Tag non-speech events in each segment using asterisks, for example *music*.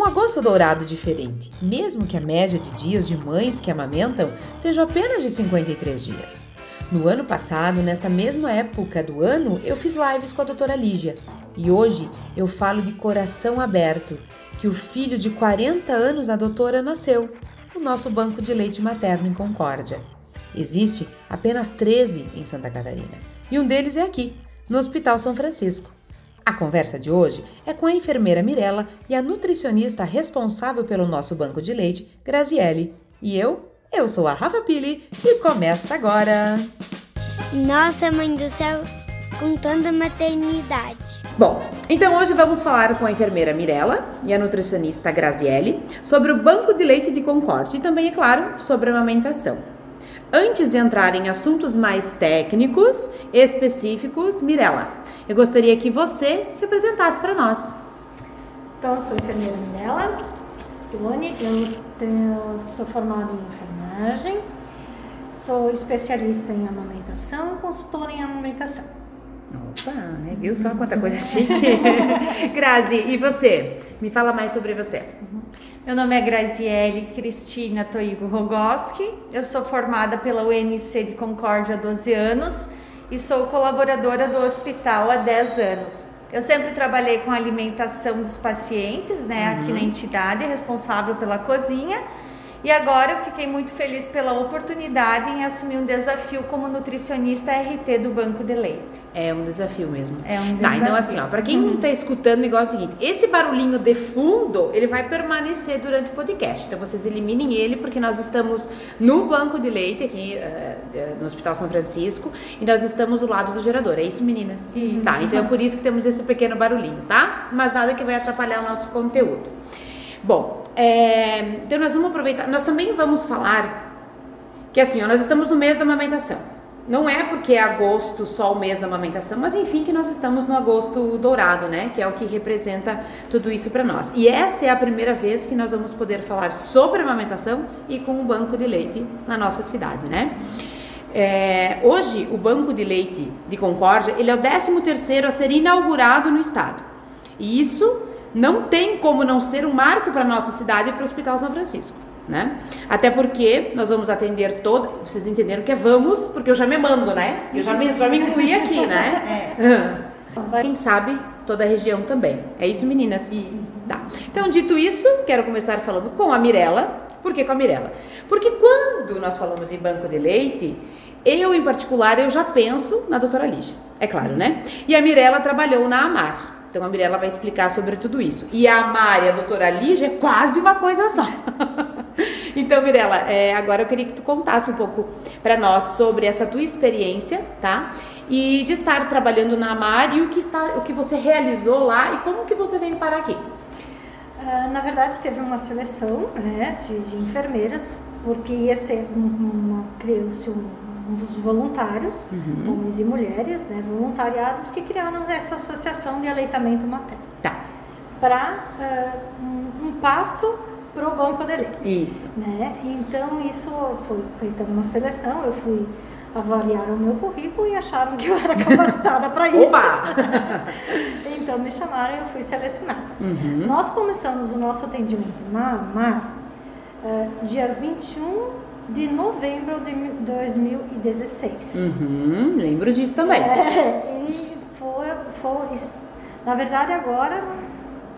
Um agosto dourado diferente, mesmo que a média de dias de mães que amamentam seja apenas de 53 dias. No ano passado, nesta mesma época do ano, eu fiz lives com a doutora Lígia. E hoje eu falo de coração aberto, que o filho de 40 anos da doutora nasceu, no nosso banco de leite materno em Concórdia. Existe apenas 13 em Santa Catarina, e um deles é aqui, no Hospital São Francisco. A conversa de hoje é com a enfermeira Mirella e a nutricionista responsável pelo nosso banco de leite, Graziele. E eu, eu sou a Rafa Pili e começa agora! Nossa Mãe do Céu, contando a maternidade. Bom, então hoje vamos falar com a enfermeira Mirella e a nutricionista Graziele sobre o banco de leite de Concorde e também, é claro, sobre a amamentação. Antes de entrar em assuntos mais técnicos, específicos, Mirella, eu gostaria que você se apresentasse para nós. Então, eu sou a enfermeira Mirella Piloni, eu tenho, sou formada em enfermagem, sou especialista em amamentação e consultora em amamentação. Opa, né? Viu só quanta coisa chique? *laughs* Grazi, e você? Me fala mais sobre você. Meu nome é Graziele Cristina Toigo Rogoski, eu sou formada pela UNC de Concórdia há 12 anos e sou colaboradora do hospital há 10 anos. Eu sempre trabalhei com a alimentação dos pacientes, né, uhum. aqui na entidade, responsável pela cozinha e agora eu fiquei muito feliz pela oportunidade em assumir um desafio como nutricionista RT do Banco de Leite. É um desafio mesmo. É um desafio. Tá, então assim, ó, para quem uhum. tá escutando, igual é o seguinte, esse barulhinho de fundo, ele vai permanecer durante o podcast. Então vocês eliminem ele porque nós estamos no Banco de Leite aqui uh, no Hospital São Francisco e nós estamos do lado do gerador. É isso, meninas? Isso. Tá, então é por isso que temos esse pequeno barulhinho, tá? Mas nada que vai atrapalhar o nosso conteúdo. Bom, é, então nós vamos aproveitar, nós também vamos falar que assim, ó, nós estamos no mês da amamentação. Não é porque é agosto só o mês da amamentação, mas enfim que nós estamos no agosto dourado, né? Que é o que representa tudo isso para nós. E essa é a primeira vez que nós vamos poder falar sobre amamentação e com o banco de leite na nossa cidade, né? É, hoje o banco de leite de Concórdia ele é o 13 terceiro a ser inaugurado no estado. E isso não tem como não ser um marco para nossa cidade e para o Hospital São Francisco. Né? Até porque nós vamos atender toda. Vocês entenderam que é vamos, porque eu já me mando, né? Eu já me, já me incluí aqui, *laughs* né? É. Quem sabe toda a região também. É isso, meninas? Isso. Tá. Então, dito isso, quero começar falando com a Mirella. Por que com a Mirella? Porque quando nós falamos em banco de leite, eu em particular, eu já penso na doutora Lígia. É claro, né? E a Mirella trabalhou na Amar. Então a Mirella vai explicar sobre tudo isso. E a Mari, a doutora Lígia, é quase uma coisa só. *laughs* então, Mirella, é, agora eu queria que tu contasse um pouco para nós sobre essa tua experiência, tá? E de estar trabalhando na Amar e o que, está, o que você realizou lá e como que você veio parar aqui. Uh, na verdade, teve uma seleção né, de, de enfermeiras, porque ia ser uma, criança, um dos voluntários, uhum. homens e mulheres, né, voluntariados, que criaram essa associação de aleitamento materno. Tá. Para uh, um, um, passo para o banco de leite. Isso. Né? Então, isso foi feita uma seleção, eu fui avaliar o meu currículo e acharam que eu era *laughs* capacitada para isso. Opa! *laughs* então, me chamaram e eu fui selecionada. Uhum. Nós começamos o nosso atendimento na AMAR uh, dia 21 de novembro de 2016. Uhum, lembro disso também. É, e foi, foi, na verdade agora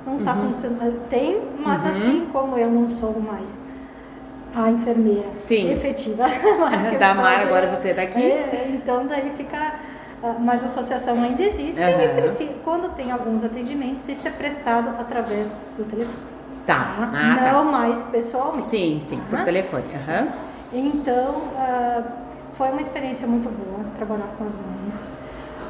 não está uhum. funcionando. Tem, mas uhum. assim como eu não sou mais a enfermeira Sim. efetiva *laughs* da Mar, *laughs* agora você é daqui. É, então daí fica ah, mas a associação ainda existe uhum. e precisa, quando tem alguns atendimentos, isso é prestado através do telefone. Tá. tá? Ah, não tá. mais pessoalmente. Sim, sim, por telefone. Uhum. Então, uh, foi uma experiência muito boa trabalhar com as mães.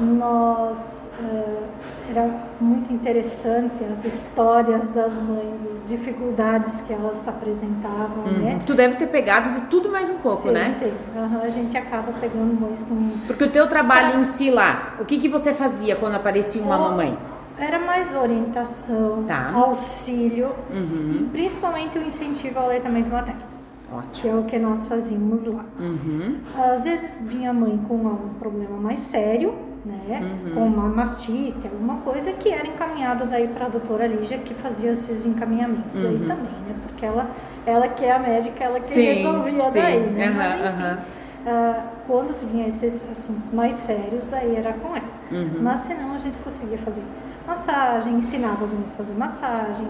Nós uh, era muito interessante as histórias das mães, as dificuldades que elas apresentavam, uhum. né? Tu deve ter pegado de tudo mais um pouco, sim, né? Sim, uhum, a gente acaba pegando mães com. Porque o teu trabalho em si lá, o que que você fazia quando aparecia uma mamãe? Era mais orientação, tá. auxílio uhum. e principalmente o incentivo ao aleitamento materno. Ótimo. Que é o que nós fazíamos lá. Uhum. Às vezes vinha a mãe com algum problema mais sério, né, Uhum. com uma mastite, alguma coisa que era encaminhado daí para a doutora Lígia que fazia esses encaminhamentos daí Uhum. também, né, porque ela, ela que é a médica, ela que Sim, resolvia sim. daí, né, mas enfim, ah, quando vinha esses assuntos mais sérios, daí era com ela. Uhum. Mas senão a gente conseguia fazer massagem, ensinava as mães a fazer massagem,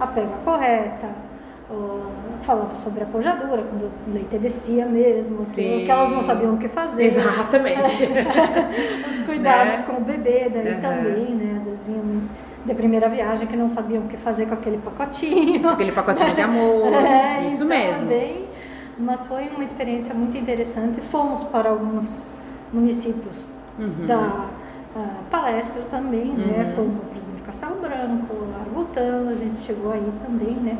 a pega correta, ó, falava sobre a pojadura, quando o leite descia mesmo, assim, Sim. que elas não sabiam o que fazer. Exatamente. *laughs* Os cuidados Né? com o bebê, daí Aham. também, né? Às vezes vinham mães de primeira viagem que não sabiam o que fazer com aquele pacotinho. Aquele pacotinho de amor. *laughs* É, isso então, mesmo. bem- mas foi uma experiência muito interessante. Fomos para alguns municípios Uhum. da ah, palestra também, né? Uhum. Como, por exemplo, Castelo Branco, Arbutã, a gente chegou aí também, né?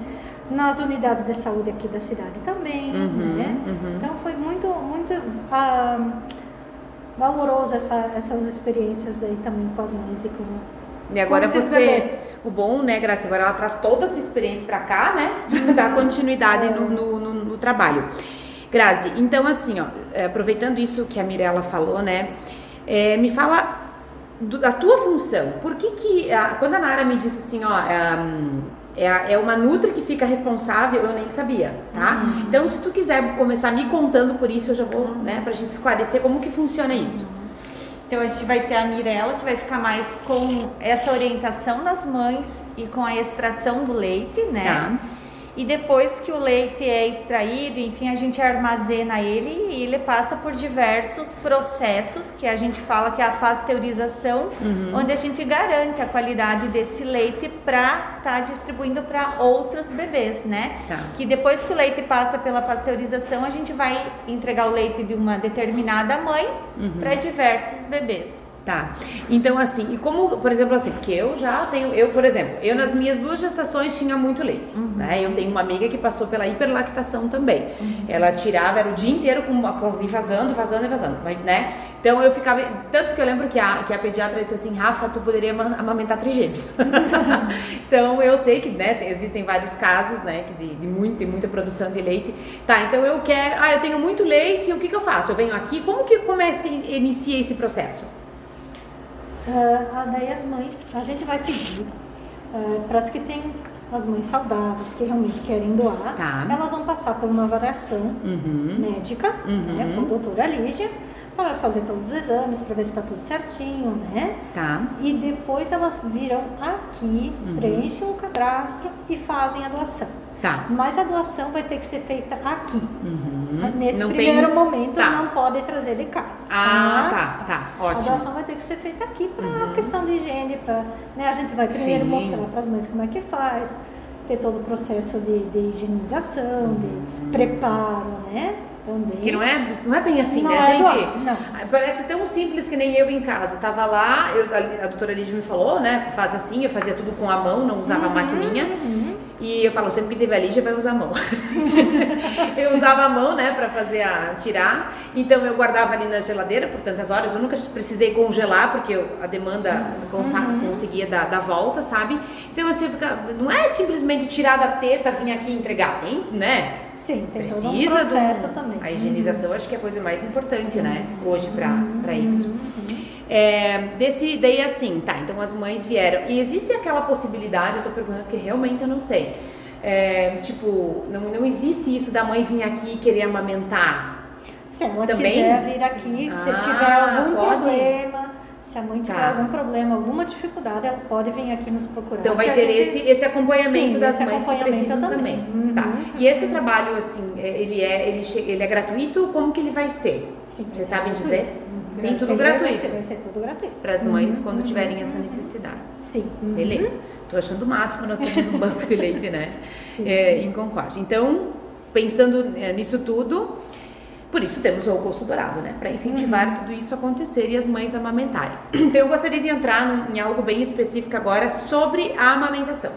Nas unidades de saúde aqui da cidade também, Uhum, né? uhum. Então foi muito, muito ah, valoroso essa, essas experiências daí também com as mães e com E agora Com você, o bom, né, Graça, agora ela traz toda essa experiência pra cá, né, dá *laughs* continuidade no, no, no- no trabalho. Grazi, então assim, ó, é, aproveitando isso que a Mirella falou, né, é, me fala do- da tua função. Por que que, a- quando a Nara me disse assim, ó, é, hum, é, a- é uma Nutra que fica responsável, eu nem sabia, tá? Então, se tu quiser começar me contando por isso, eu já vou, né, pra gente esclarecer como que funciona isso. Então a gente vai ter a Mirella que vai ficar mais com essa orientação das mães e com a extração do leite, né? Tá. E depois que o leite é extraído, enfim, a gente armazena ele e ele passa por diversos processos que a gente fala que é a pasteurização, Uhum. onde a gente garante a qualidade desse leite para estar distribuindo para outros bebês, né? Tá. Que depois que o leite passa pela pasteurização, a gente vai entregar o leite de uma determinada mãe Uhum. para diversos bebês. Tá. Então, assim, e como, por exemplo, assim, porque eu já tenho, eu, por exemplo, eu nas minhas duas gestações tinha muito leite, né? Eu tenho uma amiga que passou pela hiperlactação também. Ela tirava, era o dia inteiro com e vazando, vazando e vazando, mas, né? Então eu ficava, tanto que eu lembro que a, que a pediatra disse assim, Rafa, tu poderia ama- amamentar trigêmeos. *laughs* então eu sei que, né, tem- existem vários casos, né, que de, de, muito, de muita produção de leite. Tá, então eu quero, ah, eu tenho muito leite, o que que eu faço? Eu venho aqui, como que começa, inicia esse processo? Ah, daí as mães, a gente vai pedir para as que têm as mães saudáveis, que realmente querem doar, Tá. elas vão passar por uma avaliação Uhum. médica, Uhum. né, com a doutora Lígia, para fazer todos os exames, para ver se está tudo certinho, né? Tá. E depois elas viram aqui, Uhum. preenchem um cadastro e fazem a doação. Tá. Mas a doação vai ter que ser feita aqui. Uhum. Nesse Não primeiro tem- momento Tá. não pode trazer de casa. Ah, tá, tá. A Ótimo. doação vai ter que ser feita aqui para questão de higiene, para né, a gente vai primeiro Sim. mostrar para as mães como é que faz, ter todo o processo de, de higienização, de preparo, né? Também. Que não é, não é bem assim, Não né, é gente? igual, não. Parece tão simples que nem eu em casa. Tava lá, eu, a, a doutora Lídia me falou, né? Faz assim, eu fazia tudo com a mão, não usava a maquininha. Uhum. E eu falo, sempre que teve a Lígia, vai usar a mão. *laughs* eu usava a mão, né, pra fazer a tirar. Então eu guardava ali na geladeira por tantas horas. Eu nunca precisei congelar, porque eu- a demanda consa- conseguia dar, dar volta, sabe? Então assim, eu ficava, não é simplesmente tirar da teta, vir aqui entregar. Tem, né? Sim, tem todo um Precisa do- processo também. A higienização acho que é a coisa mais importante, Sim, né? sim. Hoje pra, pra isso. Uhum. É, desse, daí assim, tá, então as mães vieram. E existe aquela possibilidade, eu tô perguntando porque realmente eu não sei. É, tipo, não, não existe isso da mãe vir aqui e querer amamentar. Se ela Também? quiser vir aqui, se Ah, tiver algum pode? problema, se a mãe tiver Tá. algum problema, alguma dificuldade, ela pode vir aqui nos procurar. Então vai que ter gente- esse, esse acompanhamento Sim, das esse mães que acompanhamento precisam também. também. Tá. Uhum. E esse trabalho, assim, é- ele é, ele, che- ele é gratuito? Como que ele vai ser? Sim, Vocês sabem gratuito. dizer? Uhum. Sim, tudo gratuito. Vai ser, tudo gratuito. Para as mães Uhum, quando uhum, tiverem essa uhum. necessidade. Sim. uhum. Beleza. Tô achando o máximo, nós temos um banco de leite, né? *laughs* Sim. É, em Concórdia. Então, pensando é, nisso tudo, por isso temos o Augusto Dourado, né? Para incentivar Uhum. tudo isso a acontecer e as mães amamentarem. *clears throat* Então, eu gostaria de entrar em algo bem específico agora sobre a amamentação.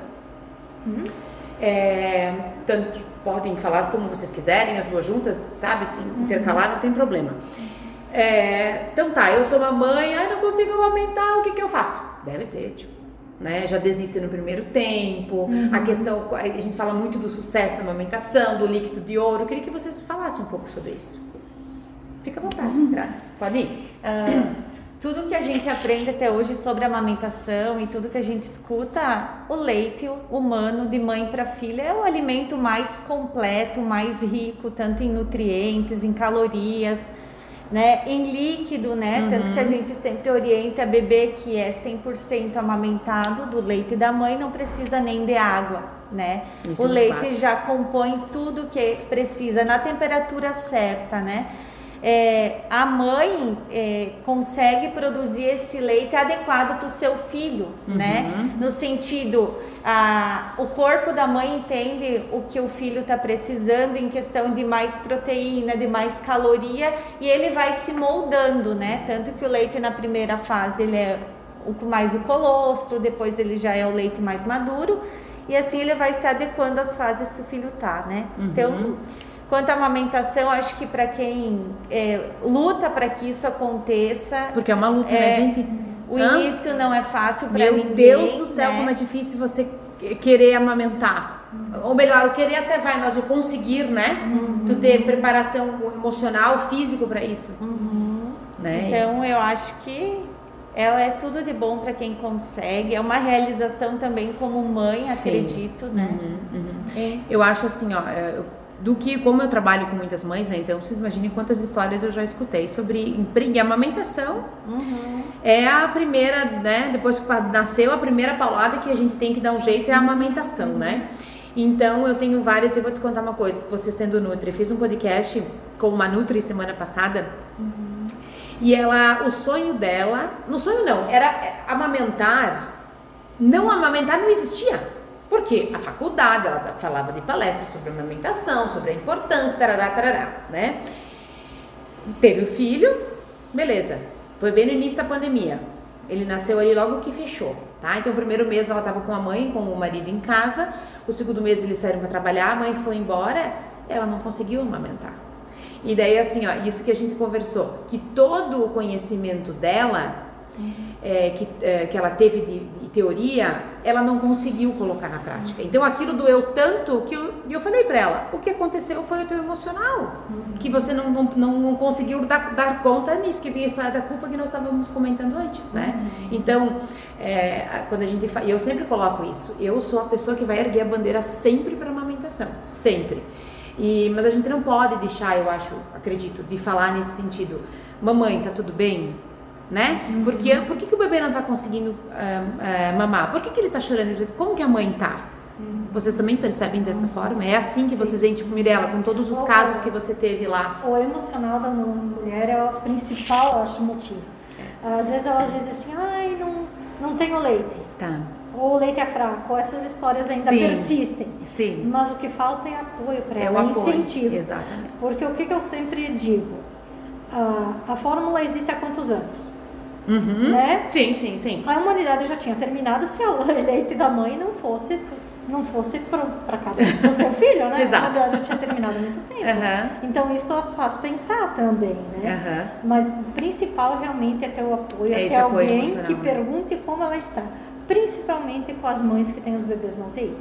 Uhum. É, tanto podem falar como vocês quiserem, as duas juntas, sabe? Se Uhum. intercalar, não tem problema. É, então tá, eu sou uma mãe, ai não consigo amamentar, o que que eu faço? Deve ter, tipo, né? Já desiste no primeiro tempo. Uhum. A questão, a gente fala muito do sucesso da amamentação, do líquido de ouro. Eu queria que vocês falassem um pouco sobre isso. Fica à vontade, Uhum. Pode ir? Ah, tudo que a gente aprende até hoje sobre amamentação e tudo que a gente escuta, o leite humano de mãe para filha é o alimento mais completo, mais rico, tanto em nutrientes, em calorias, né, em líquido, né? Uhum. Tanto que a gente sempre orienta bebê que é 100% amamentado do leite da mãe, não precisa nem de água, né? Isso o é leite já compõe tudo que precisa na temperatura certa, né? É, a mãe é, consegue produzir esse leite adequado para o seu filho, né? Uhum. No sentido, a, o corpo da mãe entende o que o filho está precisando em questão de mais proteína, de mais caloria, e ele vai se moldando, né? Tanto que o leite na primeira fase ele é o mais o colostro, depois ele já é o leite mais maduro, e assim ele vai se adequando às fases que o filho tá, né? Uhum. Então, quanto à amamentação, acho que para quem é, luta para que isso aconteça, Porque é uma luta, né, É, gente? o Hã? início não é fácil para Meu ninguém. Deus do céu, né? como é difícil você que- querer amamentar. Ou melhor, o querer até vai, mas o conseguir, né? Tu ter preparação emocional, físico para isso. Né? Então eu acho que ela é tudo de bom para quem consegue. É uma realização também como mãe, Sim. acredito, né? Uhum, uhum. É. Eu acho assim, ó, é, eu- do que, como eu trabalho com muitas mães, né? Então vocês imaginem quantas histórias eu já escutei sobre empre- e amamentação. Uhum. É a primeira, né? Depois que nasceu, a primeira paulada que a gente tem que dar um jeito é a amamentação, né? Então eu tenho várias, eu vou te contar uma coisa. Você sendo Nutri, fiz um podcast com uma Nutri semana passada. E ela, o sonho dela, no sonho não, era é, amamentar. Não amamentar não existia. Por quê? A faculdade, ela falava de palestras sobre amamentação, sobre a importância, tarará, tarará, né? Teve o filho, beleza. Foi bem no início da pandemia. Ele nasceu ali logo que fechou, tá? Então, o primeiro mês ela estava com a mãe, com o marido em casa. O segundo mês eles saíram para trabalhar, a mãe foi embora, ela não conseguiu amamentar. E daí, assim, ó, isso que a gente conversou, que todo o conhecimento dela, é, que, é, que ela teve de, de teoria, ela não conseguiu colocar na prática. Então, aquilo doeu tanto que eu, e eu falei para ela: o que aconteceu foi o teu emocional, que você não, não, não, conseguiu dar, dar conta nisso, que vinha a história da culpa que nós estávamos comentando antes, né? Então, é, a- quando a gente fa- eu sempre coloco isso, eu sou a pessoa que vai erguer a bandeira sempre para amamentação, sempre. E, mas a gente não pode deixar, eu acho, acredito, de falar nesse sentido. Mamãe, tá tudo bem? Né? Porque por que, que o bebê não tá conseguindo ah, ah, mamar? Por que, que ele tá chorando? Como que a mãe tá? Vocês também percebem dessa forma? É assim que vocês veem, tipo, Mirella, com todos os casos que você teve lá. O emocional da mulher é o principal, eu acho, motivo. Às vezes elas dizem assim, ai, não, não tenho leite. Tá. Ou o leite é fraco, essas histórias ainda Sim. persistem. Sim. Mas o que falta é apoio para É ela, o é apoio. incentivo. Exatamente. Porque o que, que eu sempre digo? A, a fórmula existe há quantos anos? Uhum. Né? Sim, sim, sim. A humanidade já tinha terminado se o *laughs* leite da mãe não fosse não fosse para cada do seu *laughs* filho, né? Exato. A humanidade já tinha terminado há muito tempo. Aham. Então isso as faz pensar também, né? Aham. Mas o principal realmente é ter o apoio, É é ter apoio alguém emocional, que né? pergunte como ela está. Principalmente com as mães que têm os bebês na UTI.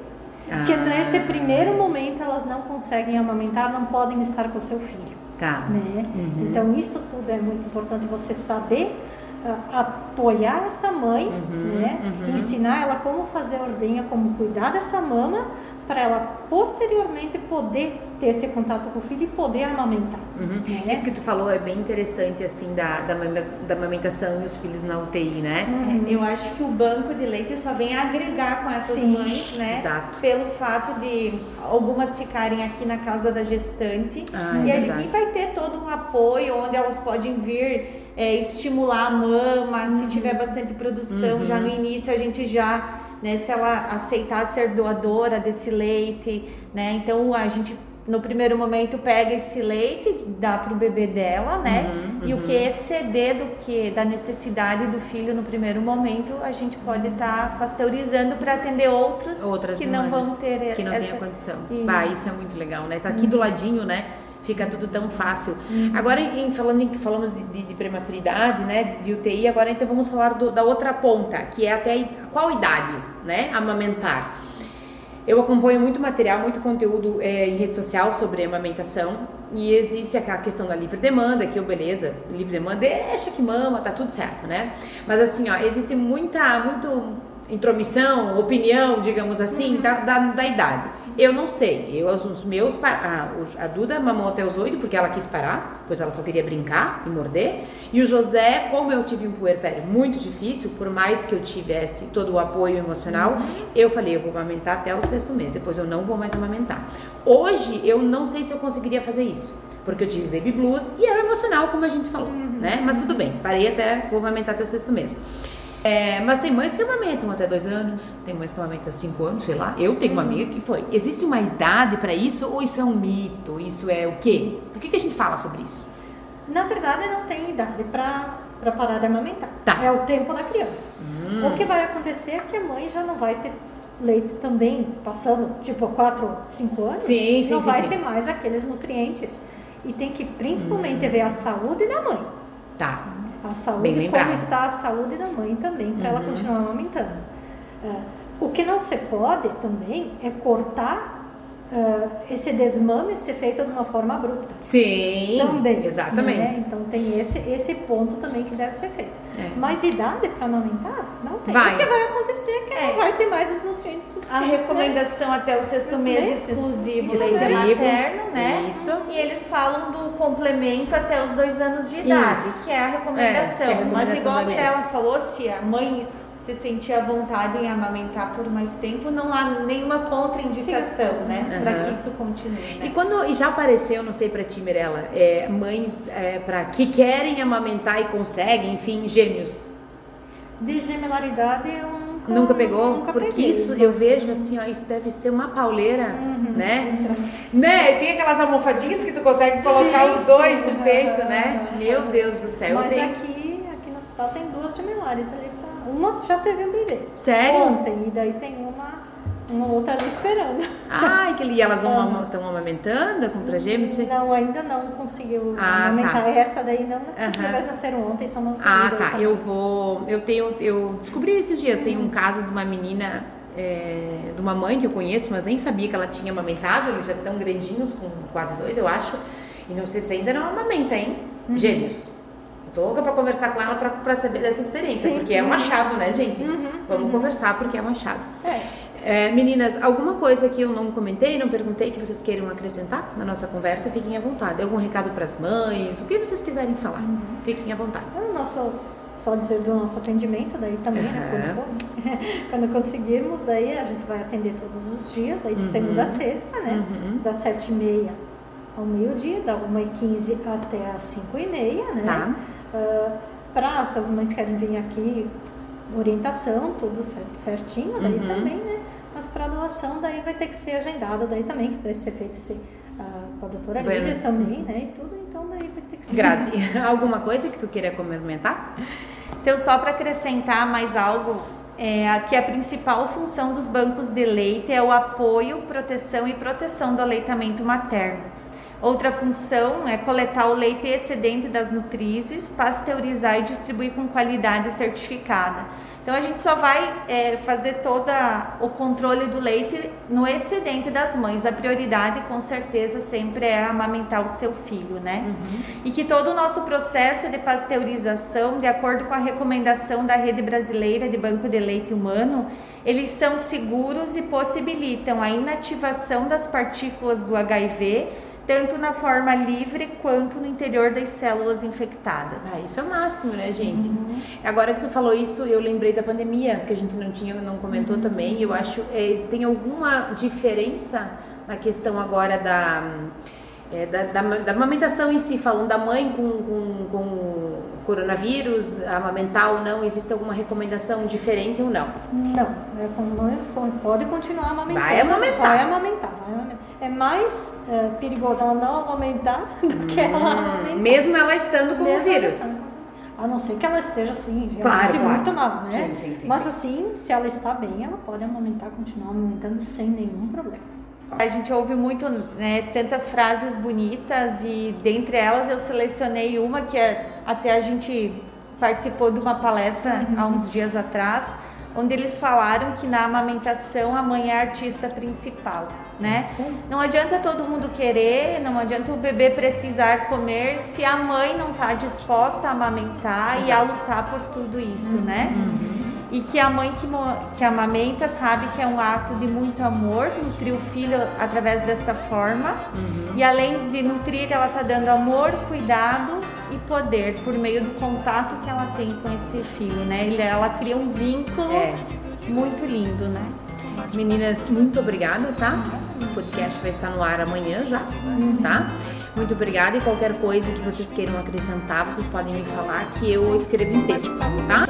Porque Ah. nesse primeiro momento elas não conseguem amamentar, não podem estar com o seu filho, Tá. né? Uhum. Então isso tudo é muito importante você saber apoiar essa mãe, Uhum, né? uhum. Ensinar ela como fazer a ordenha, como cuidar dessa mama, para ela posteriormente poder ter esse contato com o filho e poder amamentar. Uhum. né? Isso que tu falou é bem interessante, assim, da, da, da amamentação e os filhos na UTI, né? Uhum. Eu acho que o banco de leite só vem agregar com essas Sim. mães, né? Exato. Pelo fato de algumas ficarem aqui na casa da gestante. Ah, e é a verdade. gente vai ter todo um apoio onde elas podem vir é, estimular a mama, se tiver bastante produção, Uhum. já no início a gente já, né, se ela aceitar ser doadora desse leite, né? Então a gente no primeiro momento pega esse leite, dá pro bebê dela, né? Uhum, E o uhum. que exceder do que da necessidade do filho no primeiro momento, a gente pode estar pasteurizando para atender outros Outras que não vão ter que não essa... tenha condição. Isso. Bah, isso é muito legal, né? Tá aqui do ladinho, né? Fica tudo tão fácil. Agora, em, falando em que falamos de, de- de prematuridade, né? De, de UTI, agora então vamos falar do- da outra ponta, que é até a qual idade, né? Amamentar. Eu acompanho muito material, muito conteúdo é, em rede social sobre amamentação e existe aquela questão da livre demanda, que eu, beleza, livre demanda, deixa que mama, tá tudo certo, né? Mas assim, ó, existe muita, muito intromissão, opinião, digamos assim, da, da, da idade. Eu não sei. Eu, os meus, a, a Duda mamou até os oito porque ela quis parar, pois ela só queria brincar e morder. E o José, como eu tive um puerpério muito difícil, por mais que eu tivesse todo o apoio emocional, uhum. eu falei, eu vou amamentar até o sexto mês, depois eu não vou mais amamentar. Hoje, eu não sei se eu conseguiria fazer isso porque eu tive baby blues e é emocional, como a gente falou, uhum. né? Mas tudo bem, parei até, vou amamentar até o sexto mês. É, mas tem mães que amamentam até dois anos, tem mães que amamentam cinco anos, sei lá. Eu tenho uma uhum. amiga que foi. Existe uma idade para isso ou isso é um mito? Isso é o quê? Por que, que a gente fala sobre isso? Na verdade, não tem idade para parar de amamentar. Tá. É o tempo da criança. Hum. O que vai acontecer é que a mãe já não vai ter leite também, passando tipo 4, 5 anos, sim, sim, não sim, vai sim. ter mais aqueles nutrientes. E tem que principalmente hum. ver a saúde da mãe. Tá a saúde, como está a saúde da mãe também, para uhum. ela continuar amamentando. Uh, o que não se pode também é cortar Uh, esse desmame ser feito de uma forma abrupta. Sim, também. Exatamente. Né? Então tem esse, esse ponto também que deve ser feito. É. Mas idade para amamentar? Não tem. Vai. O que vai acontecer é que é. não vai ter mais os nutrientes suficientes. A né? recomendação né? até o sexto mês exclusivo leite materno, né? Isso. E eles falam do complemento até os dois anos de idade, Isso. que é a recomendação. É, é a recomendação Mas igual a Mirella falou, se a mãe se sentir à vontade em amamentar por mais tempo, não há nenhuma contraindicação, Sim. né? Uhum. Para que isso continue. Né? E quando e já apareceu, não sei para ti, Mirella, é, mães é, para que querem amamentar e conseguem, enfim, gêmeos. De gemelaridade eu nunca, nunca pegou? Nunca Porque peguei, isso eu vejo assim, ó, isso deve ser uma pauleira, uhum, né? Uhum. *laughs* Né? Tem aquelas almofadinhas que tu consegue colocar sim, os dois sim, no peito, né? Meu Deus do céu. Mas tenho... aqui, aqui no hospital tem duas gemelares ali uma já teve um bebê. Sério? Ontem. E daí tem uma, uma outra ali esperando. Ai, que e elas estão uhum. amamentando com pra gêmeos? Não, ainda não conseguiu ah, amamentar. Tá. Essa daí não, uhum. mas nasceram ontem, então não Ah, tá. Também. Eu vou. Eu tenho. Eu descobri esses dias, uhum. tem um caso de uma menina. É, de uma mãe que eu conheço, mas nem sabia que ela tinha amamentado, eles já estão grandinhos, com quase dois, eu acho. E não sei se ainda não amamenta, hein? Uhum. Gêmeos. Louca pra conversar com ela pra saber dessa experiência, Sim. porque é um achado, né, gente? Uhum, Vamos uhum. conversar porque é um achado. É. É, meninas, alguma coisa que eu não comentei, não perguntei que vocês queiram acrescentar na nossa conversa, fiquem à vontade. Algum recado para as mães, o que vocês quiserem falar, uhum. fiquem à vontade. O nosso, só dizer do nosso atendimento, daí também, né, quando, *laughs* quando, conseguirmos, daí a gente vai atender todos os dias, daí de uhum. segunda a sexta, né, uhum. das sete e meia ao meio-dia, da uma e quinze até as cinco e meia, né. Tá. Uh, para as mães querem vir aqui, orientação, tudo certinho, daí uhum. também, né? Mas para doação, daí vai ter que ser agendada, daí também, que deve ser feito assim, uh, com a doutora bueno. Também, né? E tudo, então daí vai ter que ser. Grazi, *laughs* *laughs* alguma coisa que tu queira comentar? Então, só para acrescentar mais algo, é, que a principal função dos bancos de leite é o apoio, proteção e proteção do aleitamento materno. Outra função é coletar o leite excedente das nutrizes, pasteurizar e distribuir com qualidade certificada. Então a gente só vai é, fazer todo o controle do leite no excedente das mães. A prioridade, com certeza, sempre é amamentar o seu filho, né? Uhum. E que todo o nosso processo de pasteurização, de acordo com a recomendação da Rede Brasileira de Banco de Leite Humano, eles são seguros e possibilitam a inativação das partículas do HIV tanto na forma livre quanto no interior das células infectadas. Ah, isso é o máximo, né, gente? Uhum. Agora que tu falou isso, eu lembrei da pandemia, que a gente não tinha, não comentou uhum. também. Eu acho, é, tem alguma diferença na questão agora da é, da, da, da, amamentação em si, falando da mãe com, com, com coronavírus, amamentar ou não, existe alguma recomendação diferente ou não? Não, é, mãe pode continuar amamentando. Vai amamentar. Vai amamentar. Vai amamentar. É mais é, perigoso ela não amamentar do que ela hum, amamentar. Mesmo ela estando com mesmo o vírus. A não ser que ela esteja assim, claro, claro. muito mal, né? Sim, sim, sim, Mas assim, se ela está bem, ela pode amamentar, continuar amamentando sem nenhum problema. A gente ouve muito, né, tantas frases bonitas e dentre elas eu selecionei uma que é, até a gente participou de uma palestra uhum. há uns dias atrás onde eles falaram que na amamentação a mãe é a artista principal, né? Não adianta todo mundo querer, não adianta o bebê precisar comer se a mãe não está disposta a amamentar Exato. e a lutar por tudo isso, né? Uhum e que a mãe que, que amamenta sabe que é um ato de muito amor, nutrir o filho através desta forma. Uhum. E além de nutrir, ela está dando amor, cuidado e poder por meio do contato que ela tem com esse filho, né? Ela cria um vínculo é. muito lindo, né? Meninas, muito obrigada, tá? O podcast vai estar no ar amanhã já, tá? Muito obrigada e qualquer coisa que vocês queiram acrescentar, vocês podem me falar que eu escrevo em texto, tá?